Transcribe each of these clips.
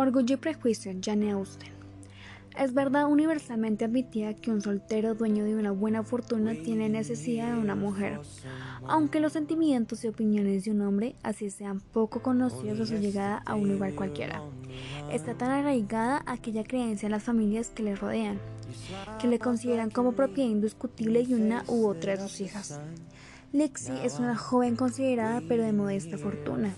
Orgullo y prejuicio, Jane Austen. Es verdad universalmente admitida que un soltero dueño de una buena fortuna tiene necesidad de una mujer, aunque los sentimientos y opiniones de un hombre así sean poco conocidos a su llegada a un lugar cualquiera. Está tan arraigada aquella creencia en las familias que le rodean, que le consideran como propiedad indiscutible de una u otra de sus hijas. Lexi es una joven considerada pero de modesta fortuna.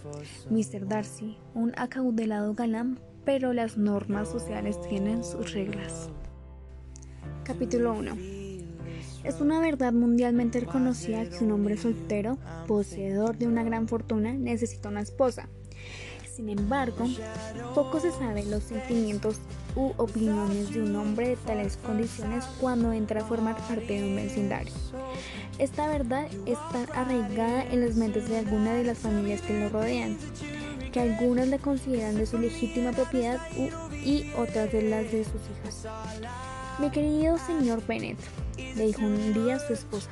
Mr. Darcy, un acaudalado galán, pero las normas sociales tienen sus reglas. Capítulo 1 Es una verdad mundialmente reconocida que un hombre soltero, poseedor de una gran fortuna, necesita una esposa. Sin embargo, poco se sabe los sentimientos u opiniones de un hombre de tales condiciones cuando entra a formar parte de un vecindario. Esta verdad está arraigada en las mentes de algunas de las familias que lo rodean que algunas le consideran de su legítima propiedad y otras de las de sus hijas. Mi querido señor Bennett, le dijo un día a su esposa,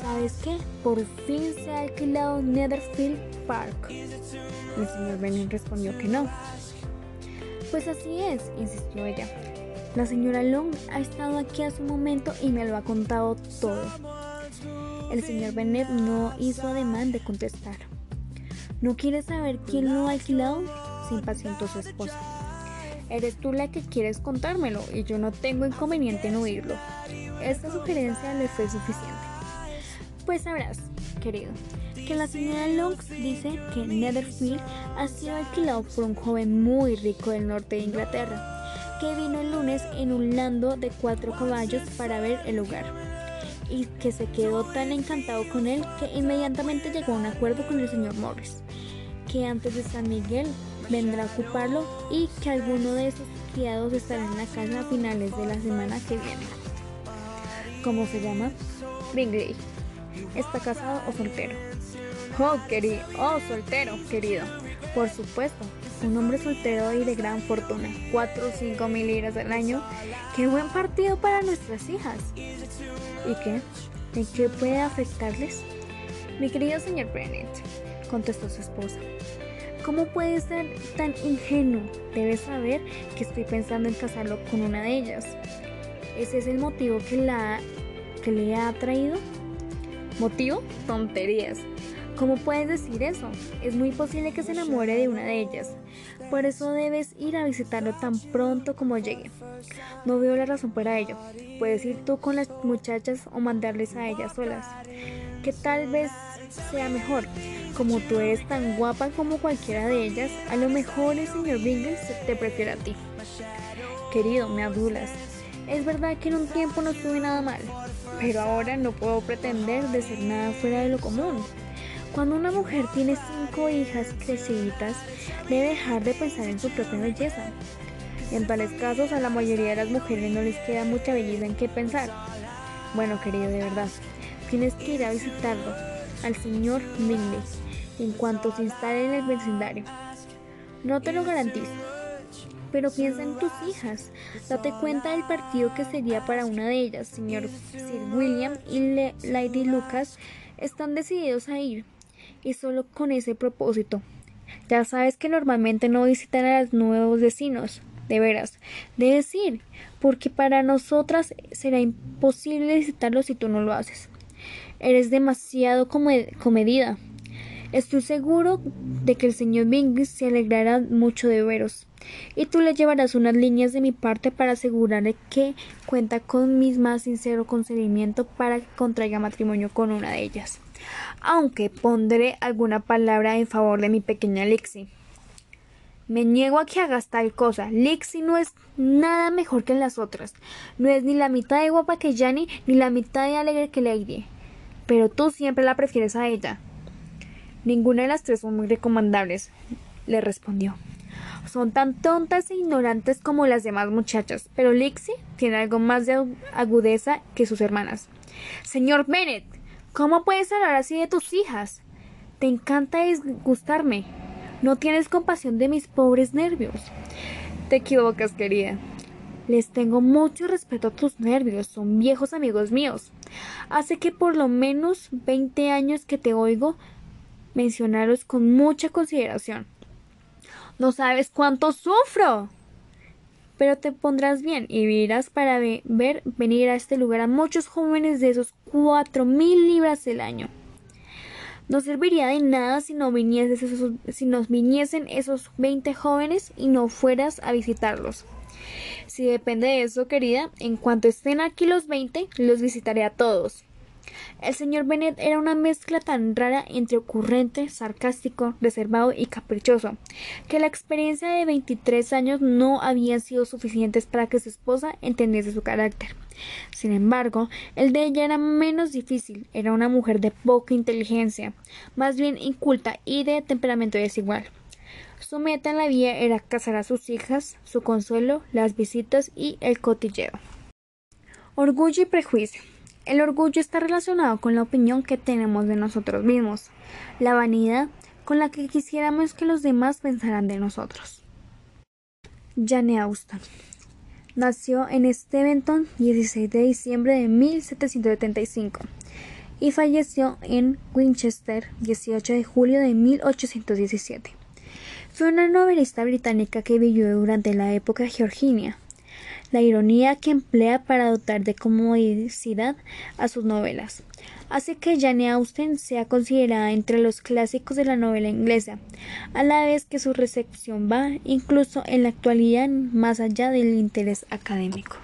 ¿sabes qué? Por fin se ha alquilado Netherfield Park. El señor Bennett respondió que no. Pues así es, insistió ella. La señora Long ha estado aquí hace un momento y me lo ha contado todo. El señor Bennett no hizo ademán de contestar. ¿No quieres saber quién lo ha alquilado? Se impacientó su esposa. Eres tú la que quieres contármelo y yo no tengo inconveniente en oírlo. Esta sugerencia le fue suficiente. Pues sabrás, querido, que la señora Longs dice que Netherfield ha sido alquilado por un joven muy rico del norte de Inglaterra, que vino el lunes en un lando de cuatro caballos para ver el lugar y que se quedó tan encantado con él que inmediatamente llegó a un acuerdo con el señor Morris, que antes de San Miguel vendrá a ocuparlo y que alguno de esos criados estará en la casa a finales de la semana que viene. ¿Cómo se llama? Bingley. ¿Está casado o soltero? Oh, querido. Oh, soltero, querido. Por supuesto, un hombre soltero y de gran fortuna, 4 o 5 mil libras al año. ¡Qué buen partido para nuestras hijas! ¿Y qué? ¿En qué puede afectarles? Mi querido señor Bennett, contestó su esposa. ¿Cómo puede ser tan ingenuo? Debe saber que estoy pensando en casarlo con una de ellas. ¿Ese es el motivo que, la, que le ha traído? ¿Motivo? Tonterías. ¿Cómo puedes decir eso? Es muy posible que se enamore de una de ellas. Por eso debes ir a visitarlo tan pronto como llegue. No veo la razón para ello. Puedes ir tú con las muchachas o mandarles a ellas solas. Que tal vez sea mejor. Como tú eres tan guapa como cualquiera de ellas, a lo mejor el señor Bingley te prefiere a ti. Querido, me adulas. Es verdad que en un tiempo no estuve nada mal, pero ahora no puedo pretender de ser nada fuera de lo común. Cuando una mujer tiene cinco hijas creciditas, debe dejar de pensar en su propia belleza. En tales casos a la mayoría de las mujeres no les queda mucha belleza en qué pensar. Bueno, querido, de verdad, tienes que ir a visitarlo, al señor Bingley, en cuanto se instale en el vecindario. No te lo garantizo, pero piensa en tus hijas. Date cuenta del partido que sería para una de ellas, señor Sir William y Lady Lucas están decididos a ir y solo con ese propósito. Ya sabes que normalmente no visitan a los nuevos vecinos. De veras, debes ir, porque para nosotras será imposible visitarlos si tú no lo haces. Eres demasiado comedida. Estoy seguro de que el señor Bingis se alegrará mucho de veros, y tú le llevarás unas líneas de mi parte para asegurarle que cuenta con mi más sincero consentimiento para que contraiga matrimonio con una de ellas aunque pondré alguna palabra en favor de mi pequeña Lixie. Me niego a que hagas tal cosa. Lixie no es nada mejor que las otras. No es ni la mitad de guapa que Janny, ni la mitad de alegre que Lady. Pero tú siempre la prefieres a ella. Ninguna de las tres son muy recomendables, le respondió. Son tan tontas e ignorantes como las demás muchachas, pero Lixie tiene algo más de agudeza que sus hermanas. Señor Bennett, ¿Cómo puedes hablar así de tus hijas? Te encanta disgustarme. No tienes compasión de mis pobres nervios. Te equivocas, querida. Les tengo mucho respeto a tus nervios, son viejos amigos míos. Hace que por lo menos veinte años que te oigo mencionarlos con mucha consideración. No sabes cuánto sufro. Pero te pondrás bien y vivirás para ver venir a este lugar a muchos jóvenes de esos cuatro mil libras del año. No serviría de nada si no, esos, si nos viniesen esos veinte jóvenes y no fueras a visitarlos. Si depende de eso, querida, en cuanto estén aquí los veinte, los visitaré a todos. El señor Bennet era una mezcla tan rara entre ocurrente, sarcástico, reservado y caprichoso, que la experiencia de veintitrés años no había sido suficientes para que su esposa entendiese su carácter. Sin embargo, el de ella era menos difícil, era una mujer de poca inteligencia, más bien inculta y de temperamento desigual. Su meta en la vida era casar a sus hijas, su consuelo, las visitas y el cotilleo. Orgullo y prejuicio. El orgullo está relacionado con la opinión que tenemos de nosotros mismos, la vanidad con la que quisiéramos que los demás pensaran de nosotros. Jane Austen nació en Steventon 16 de diciembre de 1775 y falleció en Winchester 18 de julio de 1817. Fue una novelista británica que vivió durante la época georgiana la ironía que emplea para dotar de comodicidad a sus novelas. Hace que Jane Austen sea considerada entre los clásicos de la novela inglesa, a la vez que su recepción va incluso en la actualidad más allá del interés académico.